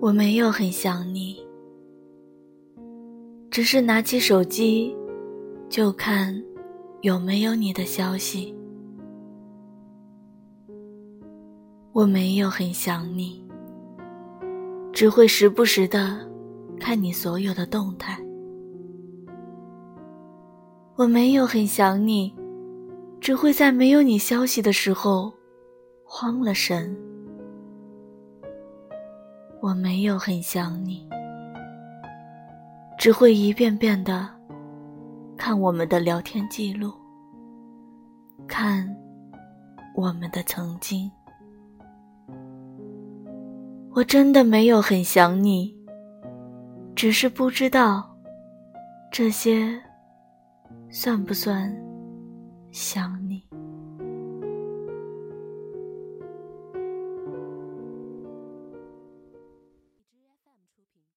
我没有很想你，只是拿起手机就看有没有你的消息。我没有很想你，只会时不时的看你所有的动态。我没有很想你，只会在没有你消息的时候慌了神。我没有很想你，只会一遍遍的看我们的聊天记录，看我们的曾经。我真的没有很想你，只是不知道这些算不算想你。